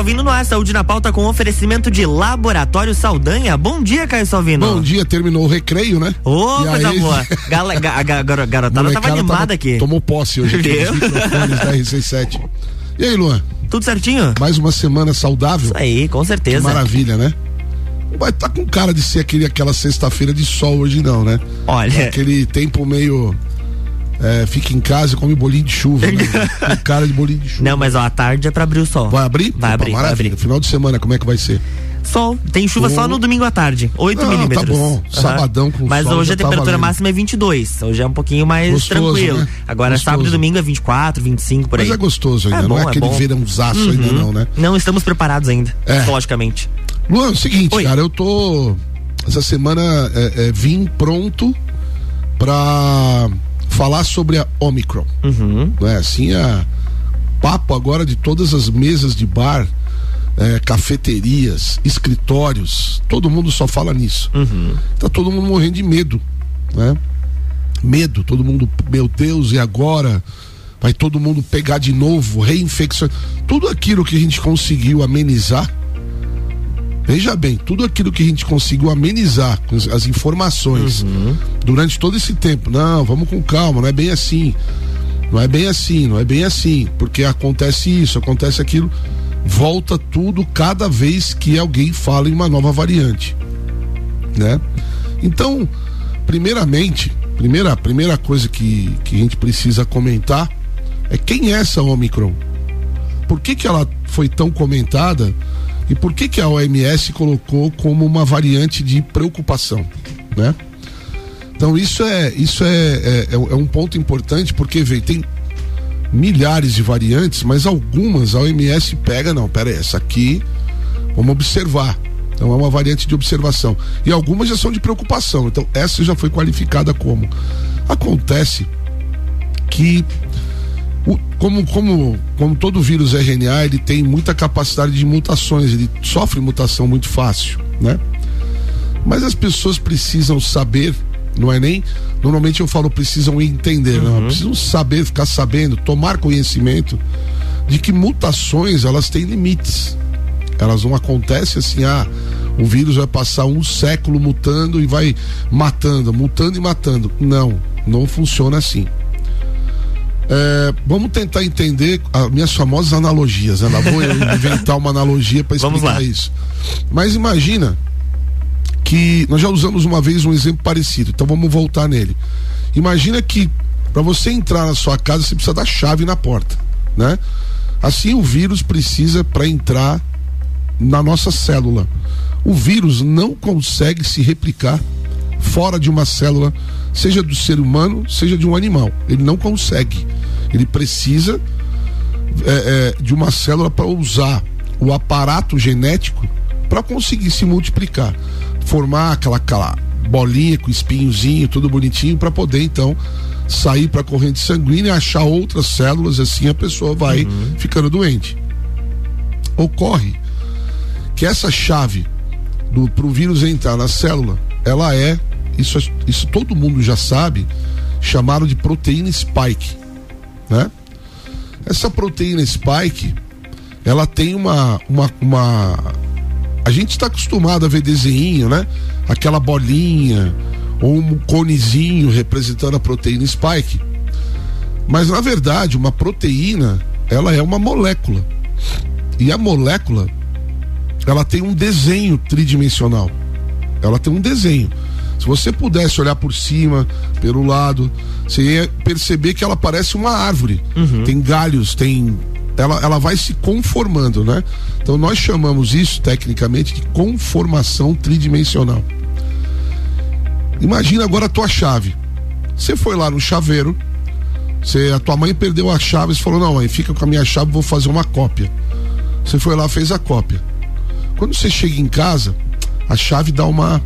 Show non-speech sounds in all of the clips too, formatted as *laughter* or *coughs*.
Salvino no ar, saúde na pauta com oferecimento de Laboratório Saldanha. Bom dia, Caio Salvino. Bom dia, terminou o recreio, né? Ô, oh, coisa aí... boa. *laughs* Gala, ga, ga, gar, garotada tava animada tava, aqui. Tomou posse hoje aqui nos microfones da RC7. E aí, Luan? Tudo certinho? Mais uma semana saudável? Isso aí, com certeza. Que maravilha, né? vai estar tá com cara de ser aquele, aquela sexta-feira de sol hoje não, né? Olha. Aquele tempo meio é, fica em casa e come bolinho de chuva, né? *laughs* cara de bolinho de chuva. Não, mas ó, a tarde é pra abrir o sol. Vai abrir? Vai abrir, vai abrir. Final de semana, como é que vai ser? Sol. Tem chuva oh. só no domingo à tarde. 8 Não, milímetros. Tá bom. Uhum. Sabadão com Mas sol hoje a tá temperatura tá máxima é 22. Hoje é um pouquinho mais gostoso, tranquilo. Né? Agora gostoso. sábado e domingo é 24, 25 por aí. Mas é gostoso ainda, é não é, é aquele bom. verãozaço uhum. ainda não, né? Não estamos preparados ainda, é. psicologicamente. Luan, é o seguinte, Oi. cara, eu tô essa semana é, é, vim pronto para falar sobre a Omicron. Uhum. Não é assim a papo agora de todas as mesas de bar, é, cafeterias, escritórios, todo mundo só fala nisso. Uhum. Tá todo mundo morrendo de medo, né? Medo, todo mundo, meu Deus, e agora? Vai todo mundo pegar de novo, reinfecção. Tudo aquilo que a gente conseguiu amenizar Veja bem, tudo aquilo que a gente conseguiu amenizar com as informações uhum. durante todo esse tempo. Não, vamos com calma, não é bem assim. Não é bem assim, não é bem assim, porque acontece isso, acontece aquilo. Volta tudo cada vez que alguém fala em uma nova variante, né? Então, primeiramente, primeira primeira coisa que, que a gente precisa comentar é quem é essa Omicron? Por que que ela foi tão comentada? E por que, que a OMS colocou como uma variante de preocupação, né? Então isso é isso é, é, é, é um ponto importante porque vem tem milhares de variantes, mas algumas a OMS pega não, pera aí, essa aqui vamos observar. Então é uma variante de observação e algumas já são de preocupação. Então essa já foi qualificada como acontece que o, como, como, como todo vírus RNA, ele tem muita capacidade de mutações, ele sofre mutação muito fácil, né? Mas as pessoas precisam saber, não é nem. Normalmente eu falo precisam entender, uhum. não, precisam saber, ficar sabendo, tomar conhecimento de que mutações elas têm limites. Elas não acontecem assim, ah, o vírus vai passar um século mutando e vai matando, mutando e matando. Não, não funciona assim. É, vamos tentar entender as minhas famosas analogias. Né? Vou inventar uma analogia para explicar isso. Mas imagina que nós já usamos uma vez um exemplo parecido, então vamos voltar nele. Imagina que para você entrar na sua casa você precisa da chave na porta, né? Assim o vírus precisa para entrar na nossa célula. O vírus não consegue se replicar fora de uma célula, seja do ser humano, seja de um animal. Ele não consegue. Ele precisa é, é, de uma célula para usar o aparato genético para conseguir se multiplicar, formar aquela, aquela bolinha com espinhozinho, tudo bonitinho, para poder então sair para a corrente sanguínea, achar outras células, assim a pessoa vai uhum. ficando doente. Ocorre que essa chave para o vírus entrar na célula, ela é, isso, isso todo mundo já sabe, chamado de proteína spike né? Essa proteína spike, ela tem uma uma, uma... a gente está acostumado a ver desenho, né? Aquela bolinha ou um conezinho representando a proteína spike. Mas na verdade, uma proteína, ela é uma molécula. E a molécula, ela tem um desenho tridimensional. Ela tem um desenho. Se você pudesse olhar por cima, pelo lado, você ia perceber que ela parece uma árvore. Uhum. Tem galhos, tem. Ela, ela vai se conformando, né? Então nós chamamos isso tecnicamente de conformação tridimensional. Imagina agora a tua chave. Você foi lá no chaveiro, você, a tua mãe perdeu a chave, você falou: "Não, mãe, fica com a minha chave, vou fazer uma cópia". Você foi lá, fez a cópia. Quando você chega em casa, a chave dá uma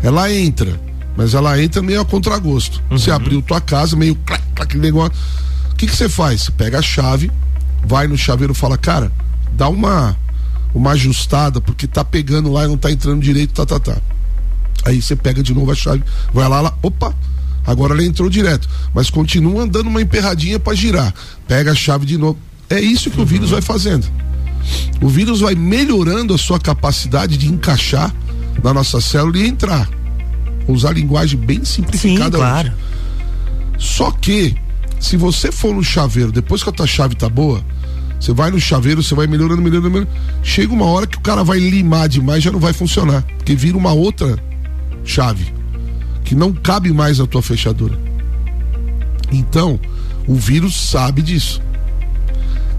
ela entra, mas ela entra meio a contragosto. Uhum. Você abriu tua casa, meio clac, clac, negócio. O que que você faz? Você pega a chave, vai no chaveiro e fala, cara, dá uma uma ajustada, porque tá pegando lá e não tá entrando direito, tá, tá, tá. Aí você pega de novo a chave, vai lá, lá, opa, agora ela entrou direto, mas continua dando uma emperradinha para girar. Pega a chave de novo. É isso que uhum. o vírus vai fazendo. o vírus vai melhorando a sua capacidade de encaixar na nossa célula e entrar. Vou usar linguagem bem simplificada. Sim, claro. Só que, se você for no chaveiro, depois que a tua chave tá boa, você vai no chaveiro, você vai melhorando, melhorando, melhorando. Chega uma hora que o cara vai limar demais, já não vai funcionar. Porque vira uma outra chave que não cabe mais na tua fechadura. Então, o vírus sabe disso.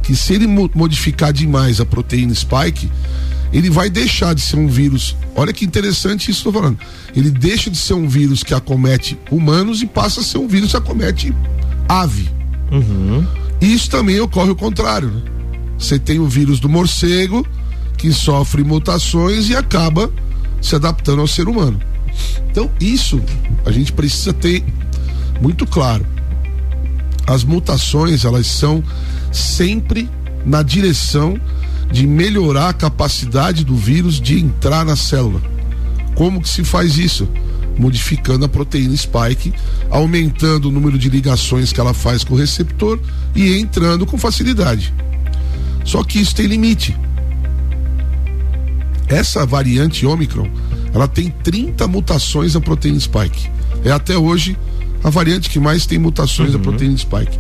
Que se ele modificar demais a proteína spike, ele vai deixar de ser um vírus. Olha que interessante isso que eu tô falando. Ele deixa de ser um vírus que acomete humanos e passa a ser um vírus que acomete ave. Uhum. Isso também ocorre o contrário. Né? Você tem o vírus do morcego que sofre mutações e acaba se adaptando ao ser humano. Então, isso a gente precisa ter muito claro. As mutações, elas são sempre na direção de melhorar a capacidade do vírus de entrar na célula. Como que se faz isso? Modificando a proteína spike, aumentando o número de ligações que ela faz com o receptor e entrando com facilidade. Só que isso tem limite. Essa variante Omicron, ela tem 30 mutações na proteína spike. É até hoje a variante que mais tem mutações uhum. da proteína spike.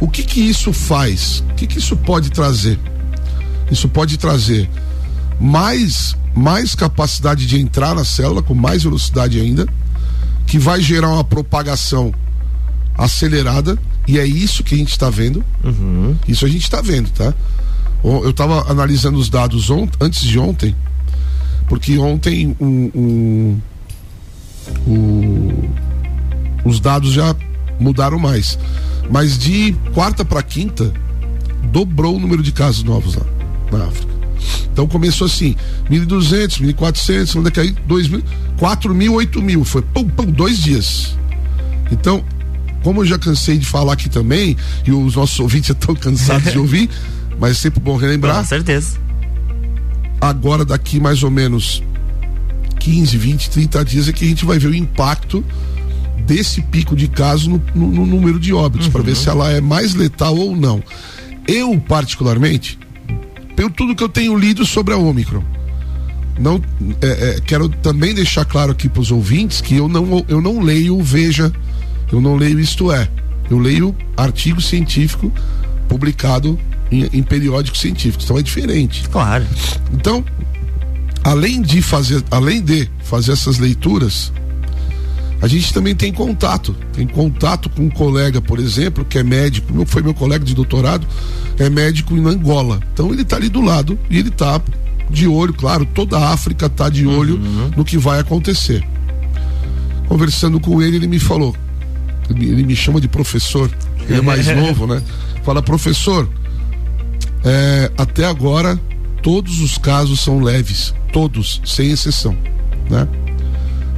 O que que isso faz? O que que isso pode trazer? Isso pode trazer mais, mais capacidade de entrar na célula com mais velocidade ainda, que vai gerar uma propagação acelerada, e é isso que a gente está vendo. Uhum. Isso a gente está vendo, tá? Eu estava analisando os dados antes de ontem, porque ontem um, um, um, os dados já mudaram mais. Mas de quarta para quinta, dobrou o número de casos novos lá na África. Então começou assim, 1.200, 1.400, onde é que aí? 2.000, 4.000, 8.000. Foi pum, pum, dois dias. Então, como eu já cansei de falar aqui também, e os nossos ouvintes *laughs* estão cansados de ouvir, *laughs* mas é sempre bom relembrar. Com certeza. Agora, daqui mais ou menos 15, 20, 30 dias, é que a gente vai ver o impacto desse pico de casos no, no, no número de óbitos, uhum. para ver se ela é mais letal ou não. Eu, particularmente, pelo tudo que eu tenho lido sobre a Omicron. Não, é, é, quero também deixar claro aqui para os ouvintes que eu não, eu não leio Veja, eu não leio Isto É. Eu leio artigo científico publicado em, em periódicos científicos. Então é diferente. Claro. Então, além de fazer, além de fazer essas leituras, a gente também tem contato. Tem contato com um colega, por exemplo, que é médico, meu, foi meu colega de doutorado, é médico em Angola. Então ele está ali do lado e ele está de olho, claro, toda a África está de olho uhum. no que vai acontecer. Conversando com ele, ele me falou, ele, me chama de professor, ele é *laughs* mais novo, né? Fala, professor, é, até agora todos os casos são leves, todos, sem exceção, né?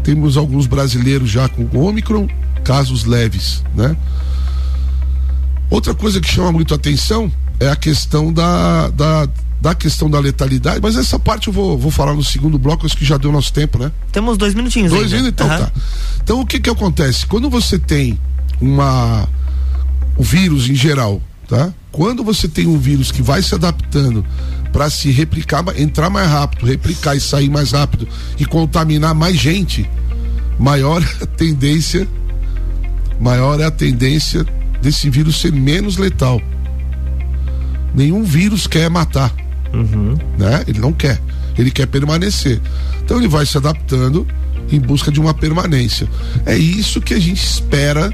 Temos alguns brasileiros já com Ômicron, casos leves, né? Outra coisa que chama muito atenção é a questão da, da, da questão da letalidade, mas essa parte eu vou, vou falar no segundo bloco, acho que já deu nosso tempo, né? Temos dois minutinhos Dois minutos, então uhum. tá. Então o que que acontece? Quando você tem uma o vírus em geral, tá? Quando você tem um vírus que vai se adaptando para se replicar, entrar mais rápido, replicar e sair mais rápido e contaminar mais gente, maior é a tendência, maior é a tendência desse vírus ser menos letal. Nenhum vírus quer matar, uhum. né? Ele não quer, ele quer permanecer. Então ele vai se adaptando em busca de uma permanência. É isso que a gente espera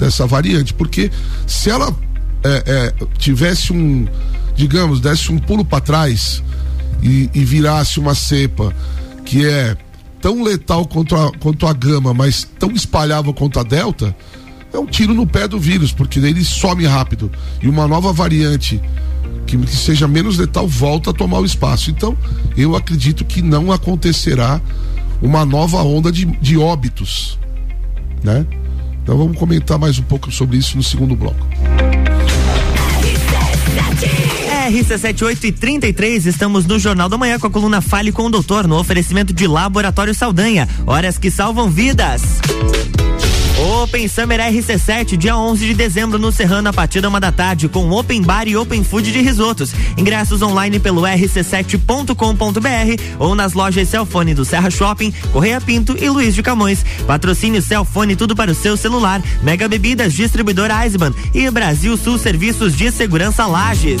dessa variante, porque se ela é, é, tivesse um digamos, desse um pulo para trás e, e, virasse uma cepa que é tão letal quanto a, quanto a gama, mas tão espalhável quanto a delta, é um tiro no pé do vírus, porque ele some rápido. E uma nova variante que, que seja menos letal volta a tomar o espaço. Então, eu acredito que não acontecerá uma nova onda de, de óbitos, né? Então vamos comentar mais um pouco sobre isso no segundo bloco. RC78 e 33, estamos no Jornal da Manhã com a coluna Fale com o Doutor, no oferecimento de Laboratório Saldanha. Horas que salvam vidas. Open Summer RC7, dia 11 de dezembro no Serrano, a partir da uma da tarde, com Open Bar e Open Food de risotos. Ingressos online pelo rc7.com.br ou nas lojas Celfone do Serra Shopping, Correia Pinto e Luiz de Camões. Patrocínio Celfone, tudo para o seu celular. Mega Bebidas, distribuidora Eisenbahn e Brasil Sul Serviços de Segurança Lages.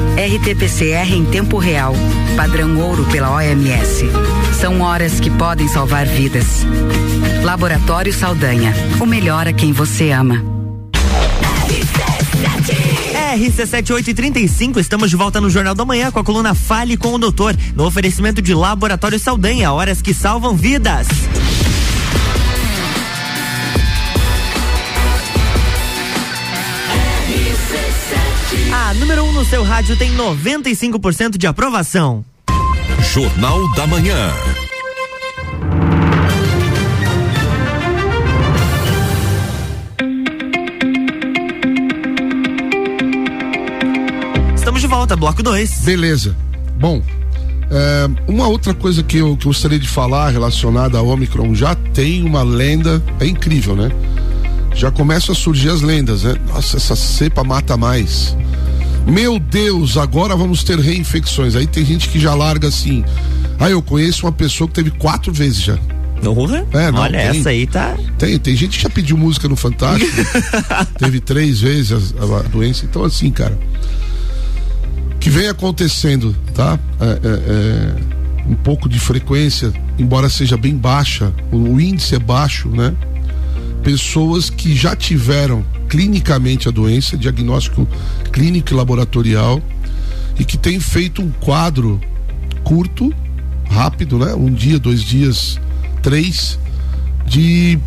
RT-PCR em tempo real, padrão ouro pela OMS. São horas que podem salvar vidas. Laboratório Saldanha, o melhor a quem você ama. RC7835, estamos de volta no Jornal da Manhã com a coluna Fale com o Doutor, no oferecimento de Laboratório Saldanha, horas que salvam vidas. A número 1 um no seu rádio tem 95% de aprovação. Jornal da Manhã. Estamos de volta, bloco 2. Beleza. Bom, é, uma outra coisa que eu, que eu gostaria de falar relacionada ao Omicron, já tem uma lenda, é incrível, né? Já começam a surgir as lendas, né? Nossa, essa cepa mata mais. Meu Deus, agora vamos ter reinfecções. Aí tem gente que já larga assim. Ah, eu conheço uma pessoa que teve quatro vezes já. Uhum. É, não, Olha, tem, essa aí tá. Tem, tem gente que já pediu música no Fantástico. *laughs* teve três vezes a, a, doença. Então, assim, cara. Que vem acontecendo, tá? É, é, é, um pouco de frequência, embora seja bem baixa, o, o índice é baixo, né? Pessoas que já tiveram clinicamente a doença, diagnóstico clínico e laboratorial, e que tem feito um quadro curto, rápido, né? Um dia, dois dias, três, de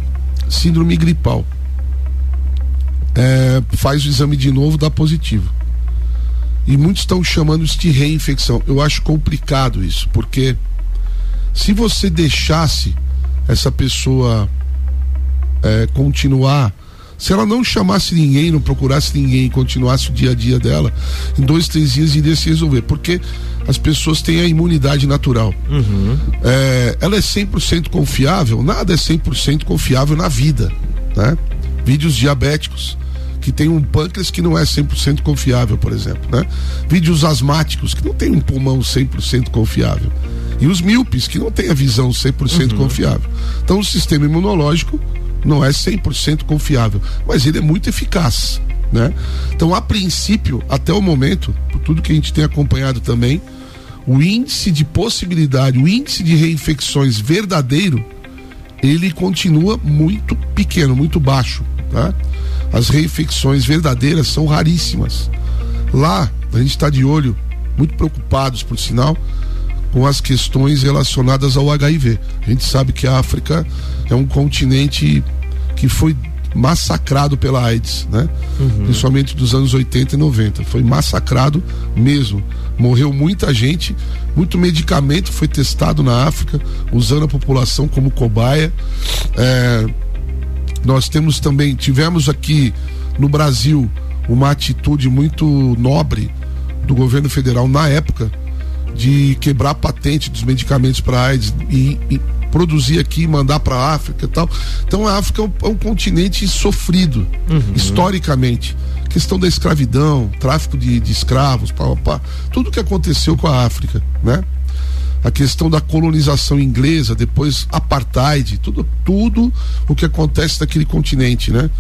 síndrome gripal. É, faz o exame de novo, dá positivo. E muitos estão chamando isso de reinfecção. Eu acho complicado isso, porque se você deixasse essa pessoa é, continuar se ela não chamasse ninguém, não procurasse ninguém, continuasse o dia a dia dela, em dois, três dias iria se resolver. Porque as pessoas têm a imunidade natural. Uhum. É, ela é 100% confiável? Nada é 100% confiável na vida. Né? Vídeos diabéticos que tem um pâncreas que não é 100% confiável, por exemplo, né? Vídeos asmáticos que não tem um pulmão 100% confiável. E os míopes que não tem a visão 100% uhum. confiável. Então o sistema imunológico não é 100% confiável, mas ele é muito eficaz, né? Então, a princípio, até o momento, por tudo que a gente tem acompanhado também, o índice de possibilidade, o índice de reinfecções verdadeiro, ele continua muito pequeno, muito baixo, tá? As reinfecções verdadeiras são raríssimas. Lá, a gente está de olho, muito preocupados, por sinal, com as questões relacionadas ao HIV. A gente sabe que a África é um continente que foi massacrado pela AIDS, né? Uhum. Principalmente dos anos 80 e 90. Foi massacrado mesmo. Morreu muita gente, muito medicamento foi testado na África, usando a população como cobaia. É, nós temos também, tivemos aqui no Brasil uma atitude muito nobre do governo federal na época de quebrar a patente dos medicamentos para AIDS e, e, produzir aqui e mandar para a África e tal. Então a África é um, é um continente sofrido uhum. historicamente. Questão da escravidão, tráfico de, de escravos, pá, pá, tudo que aconteceu com a África, né? a questão da colonização inglesa, depois apartheid, tudo, tudo o que acontece naquele continente, né?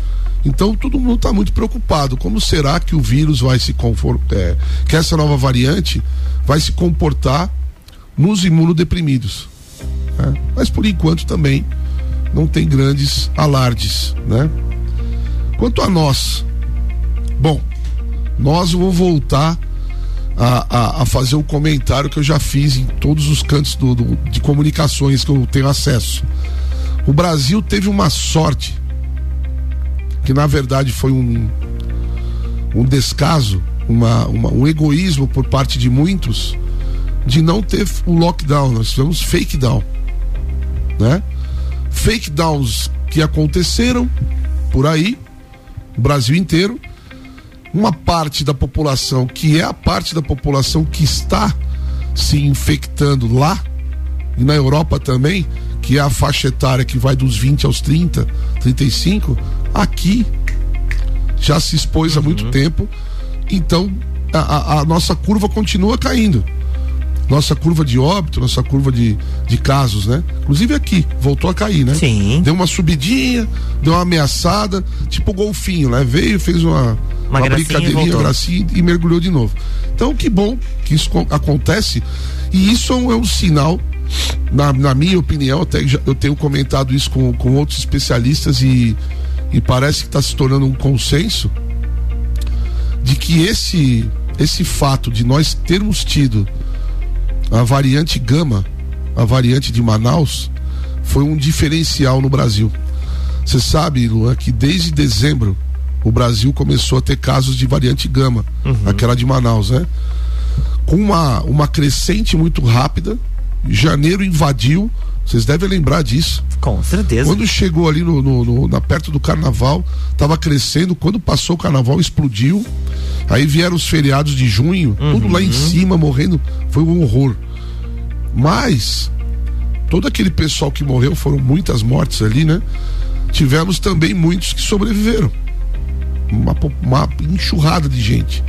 Então todo mundo está muito preocupado. Como será que o vírus vai se comportar, é, que essa nova variante vai se comportar nos imunodeprimidos? Né? Mas por enquanto também não tem grandes alardes, né? Quanto a nós, bom, nós vamos voltar a, a, a, fazer o comentário que eu já fiz em todos os cantos do, do, de comunicações que eu tenho acesso. O Brasil teve uma sorte, que na verdade foi um, um descaso, uma, uma, um egoísmo por parte de muitos, de não ter o lockdown. Nós tivemos fake down. Né? Fake downs que aconteceram por aí, Brasil inteiro uma parte da população, que é a parte da população que está se infectando lá, e na Europa também, que é a faixa etária que vai dos 20 aos 30, 35, aqui já se expôs uhum. há muito tempo, então a, a, nossa curva continua caindo nossa curva de óbito, nossa curva de, de casos, né? Inclusive aqui, voltou a cair, né? Sim. Deu uma subidinha, deu uma ameaçada, tipo golfinho, né? Veio, fez uma, uma, uma brincadeirinha, gracinha e mergulhou de novo. Então, que bom que isso acontece. E isso é um, é um sinal, na, na, minha opinião, até já, eu tenho comentado isso com, com outros especialistas e, e parece que está se tornando um consenso de que esse, esse fato de nós termos tido a variante Gama, a variante de Manaus, foi um diferencial no Brasil. Você sabe, Luan, que desde dezembro o Brasil começou a ter casos de variante Gama, uhum. aquela de Manaus, né? Com uma, uma crescente muito rápida, janeiro invadiu, vocês devem lembrar disso. Com certeza. Quando chegou ali no, no, no na, perto do carnaval, estava crescendo. Quando passou o carnaval, explodiu. Aí vieram os feriados de junho, uhum. tudo lá em cima, morrendo. Foi um horror. Mas, todo aquele pessoal que morreu, foram muitas mortes ali, né? Tivemos também muitos que sobreviveram. Uma, uma enxurrada de gente.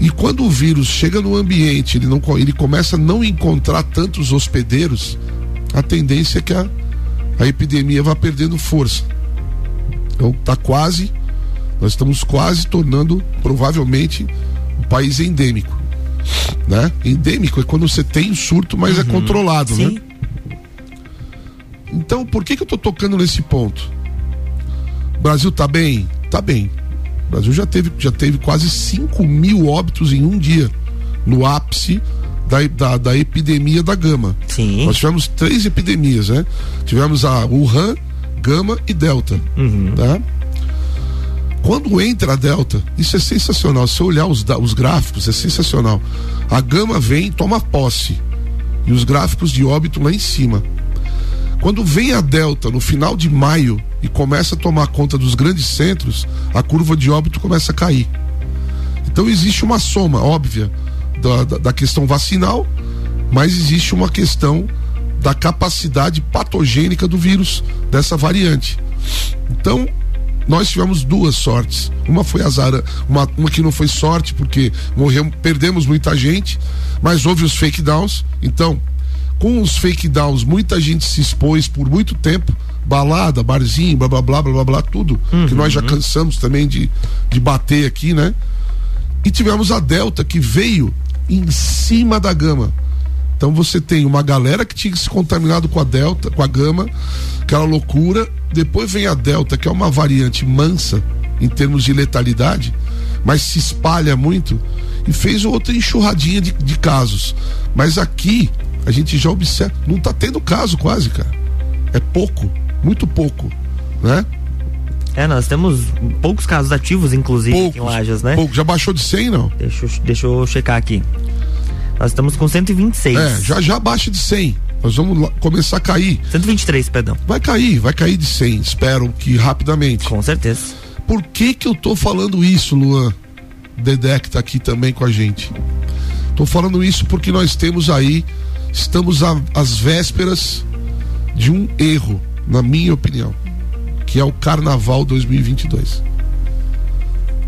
E quando o vírus chega no ambiente, ele, não, ele começa a não encontrar tantos hospedeiros, a tendência é que a, a epidemia vá perdendo força. Então está quase, nós estamos quase tornando provavelmente um país endêmico. Né? Endêmico é quando você tem surto, mas é uhum. é controlado, né? Sim. né? Então, por que, que eu estou tocando nesse ponto? O Brasil está bem? Está bem. O Brasil já teve, já teve quase 5 mil óbitos em um dia, no ápice da, da, da, epidemia da gama. Sim. Nós tivemos três epidemias, né? Tivemos a Wuhan, Gama e Delta. Uhum. Tá? Quando entra a Delta, isso é sensacional. Se olhar os, os gráficos, é sensacional. A Gama vem, toma posse. E os gráficos de óbito lá em cima. Quando vem a Delta no final de maio e começa a tomar conta dos grandes centros, a curva de óbito começa a cair. Então existe uma soma óbvia da, da, questão vacinal, mas existe uma questão da capacidade patogênica do vírus dessa variante. Então, nós tivemos duas sortes. Uma foi azar, uma, uma que não foi sorte, porque morreu, perdemos muita gente, mas houve os fake downs. Então, com os fake downs, muita gente se expôs por muito tempo. Balada, barzinho, blá blá blá blá blá, blá tudo. Uhum. Que nós já cansamos também de, de bater aqui, né? E tivemos a Delta que veio em cima da gama. Então você tem uma galera que tinha se contaminado com a Delta, com a gama, aquela loucura. Depois vem a Delta, que é uma variante mansa em termos de letalidade, mas se espalha muito e fez outra enxurradinha de, de casos. Mas aqui a gente já observa, não está tendo caso quase, cara. É pouco, muito pouco, né? É, nós temos poucos casos ativos, inclusive, poucos, em Lajas, né? Pouco. Já baixou de 100, não? Deixa, deixa eu checar aqui. Nós estamos com 126. É, já já baixa de 100. Nós vamos começar a cair. 123, perdão. Vai cair, vai cair de 100, espero que rapidamente. Com certeza. Por que que eu tô falando isso, Luan? Dedé que tá aqui também com a gente. Tô falando isso porque nós temos aí, estamos a- às vésperas de um erro, na minha opinião, que é o Carnaval 2022.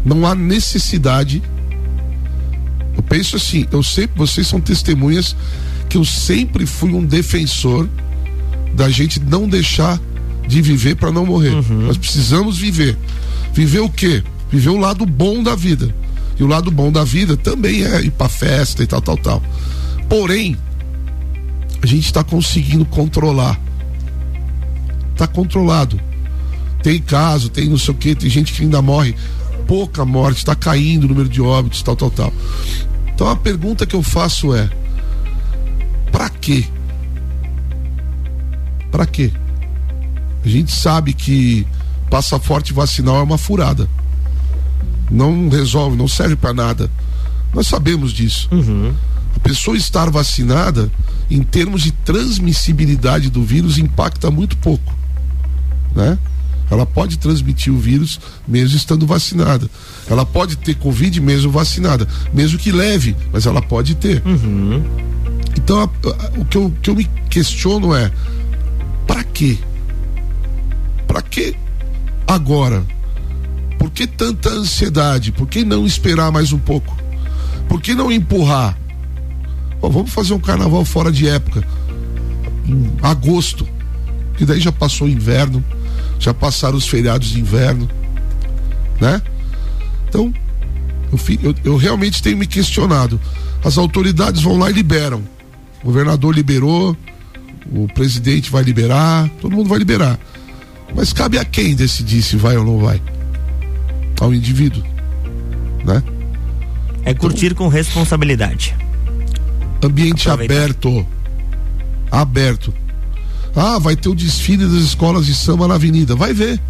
Não há necessidade. Eu penso assim, eu sempre, vocês são testemunhas que eu sempre fui um defensor da gente não deixar de viver para não morrer. Nós precisamos viver. Viver o quê? Viver o lado bom da vida. E o lado bom da vida também é ir pra festa e tal, tal, tal. Porém, a gente está conseguindo controlar. Tá controlado. Tem caso, tem não sei o que, tem gente que ainda morre. Pouca morte, está caindo o número de óbitos, tal, tal, tal. Então a pergunta que eu faço é: pra quê? Pra quê? A gente sabe que passaporte vacinal é uma furada. Não resolve, não serve para nada. Nós sabemos disso. A pessoa estar vacinada, em termos de transmissibilidade do vírus, impacta muito pouco. Né? Ela pode transmitir o vírus mesmo estando vacinada. Ela pode ter Covid mesmo vacinada. Mesmo que leve, mas ela pode ter. Então, a- a- o, que eu, que eu me questiono é: para quê? Para que agora? Por que tanta ansiedade? Por que não esperar mais um pouco? Por que não empurrar? Vamos fazer um carnaval fora de época. Em agosto. Que daí já passou o inverno. Já passaram os feriados de inverno. Né? Então, eu, eu- eu realmente tenho me questionado. As autoridades vão lá e liberam. O governador liberou, o presidente vai liberar, todo mundo vai liberar. Mas cabe a quem decidir se vai ou não vai? Ao indivíduo, né? É curtir com responsabilidade. Ambiente Aproveitar. aberto. Aberto. Ah, vai ter o desfile das escolas de samba na avenida. Vai ver.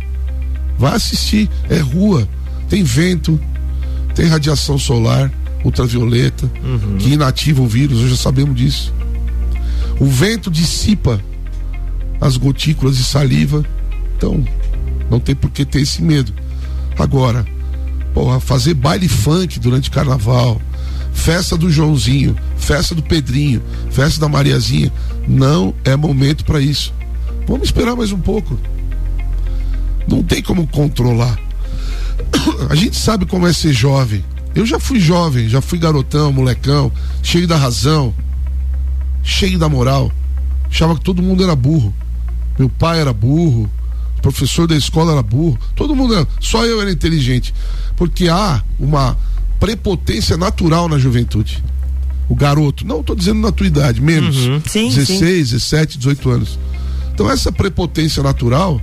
Vai assistir. É rua. Tem vento. Tem radiação solar, ultravioleta, que inativa o vírus, nós já sabemos disso. O vento dissipa as gotículas de saliva. Então, não tem por que ter esse medo. Agora, porra, fazer baile funk durante carnaval, festa do Joãozinho, festa do Pedrinho, festa da Mariazinha, não é momento para isso. Vamos esperar mais um pouco. Não tem como controlar. *coughs* A gente sabe como é ser jovem. Eu já fui jovem, já fui garotão, molecão, cheio da razão, cheio da moral. Achava que todo mundo era burro. Meu pai era burro, o professor da escola era burro, todo mundo era, só eu era inteligente. Porque há uma prepotência natural na juventude. O garoto, não estou dizendo na tua idade, menos. Uhum. Sim, 16, 17, 18 anos. Então essa prepotência natural,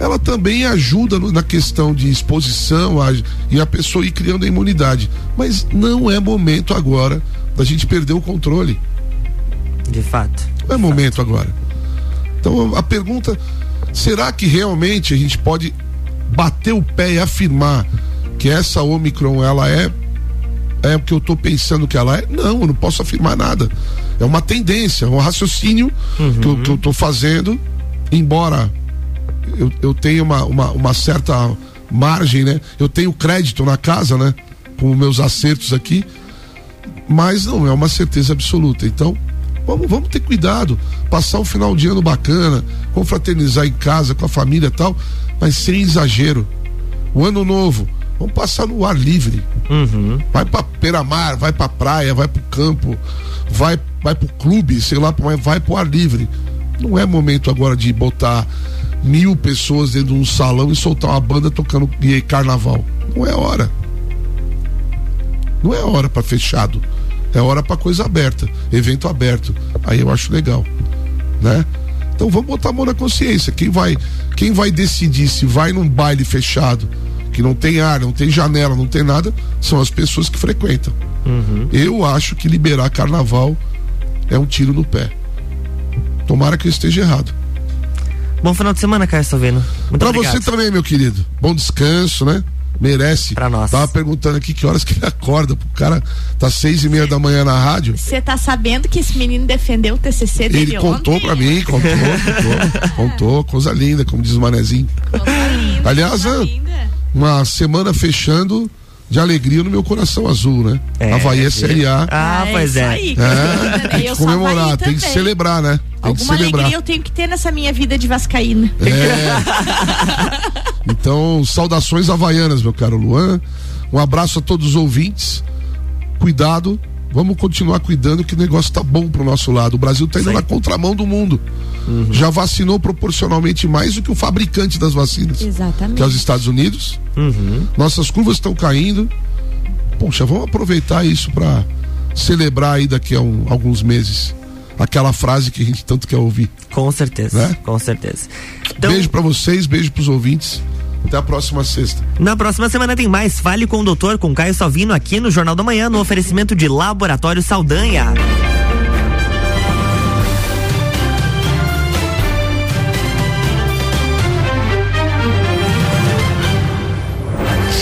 ela também ajuda no- na questão de exposição a- e a pessoa ir criando a imunidade. Mas não é momento agora da gente perder o controle. De fato. Não é momento agora. Então a pergunta: será que realmente a gente pode bater o pé e afirmar que essa Omicron ela é é o que eu estou pensando que ela é? Não, eu não posso afirmar nada. É uma tendência, é um raciocínio que, eu, que eu tô fazendo, embora eu, eu tenha uma, uma, uma certa margem, né? Eu tenho crédito na casa, né? Com meus acertos aqui, mas não é uma certeza absoluta. Então, vamos, vamos ter cuidado, passar um final de ano bacana, confraternizar em casa com a família e tal, mas sem exagero. O ano novo, vamos passar no ar livre. Uhum. Vai pra Peramar, vai pra praia, vai pro campo, vai, vai pro clube, sei lá, vai pro ar livre. Não é momento agora de botar mil pessoas dentro de um salão e soltar uma banda tocando e carnaval. Não é hora. Não é hora pra fechado. É hora pra coisa aberta, evento aberto. Aí eu acho legal, né? Então vamos botar a mão na consciência. Quem vai, quem vai decidir se vai num baile fechado, que não tem ar, não tem janela, não tem nada, são as pessoas que frequentam. Eu acho que liberar carnaval é um tiro no pé. Tomara que eu esteja errado. Bom final de semana, Caio Salvino. Muito Pra obrigado. você também, meu querido. Bom descanso, né? Merece. Pra nós. Tava perguntando aqui que horas que ele acorda. O cara tá seis e meia da manhã na rádio. Você tá sabendo que esse menino defendeu o TCC dele Ele contou ontem? pra mim, contou, contou, *laughs* contou, coisa linda, como diz o Manezinho. Coisa linda, Aliás, coisa linda. Uma semana fechando de alegria no meu coração azul, né? É, Havaí é Série A. Ah, pois é. Isso aí, É, tem que comemorar, tem que celebrar, né? Tem que Alguma celebrar. alegria eu tenho que ter nessa minha vida de vascaína. É. Então, saudações havaianas, meu caro Luan. Um abraço a todos os ouvintes. Cuidado, vamos continuar cuidando que o negócio tá bom pro nosso lado. O Brasil tá indo Sim. na contramão do mundo. Já vacinou proporcionalmente mais do que o fabricante das vacinas, Exatamente. que é os Estados Unidos. Uhum. Nossas curvas estão caindo. Poxa, vamos aproveitar isso para celebrar aí daqui a um- alguns meses aquela frase que a gente tanto quer ouvir. Com certeza, Né? com certeza. Então, beijo para vocês, beijo pros ouvintes. Até a próxima sexta. na próxima semana tem mais Fale com o Doutor, com Caio Salvino aqui no Jornal da Manhã, no oferecimento de Laboratório Saldanha.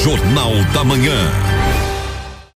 Jornal da Manhã.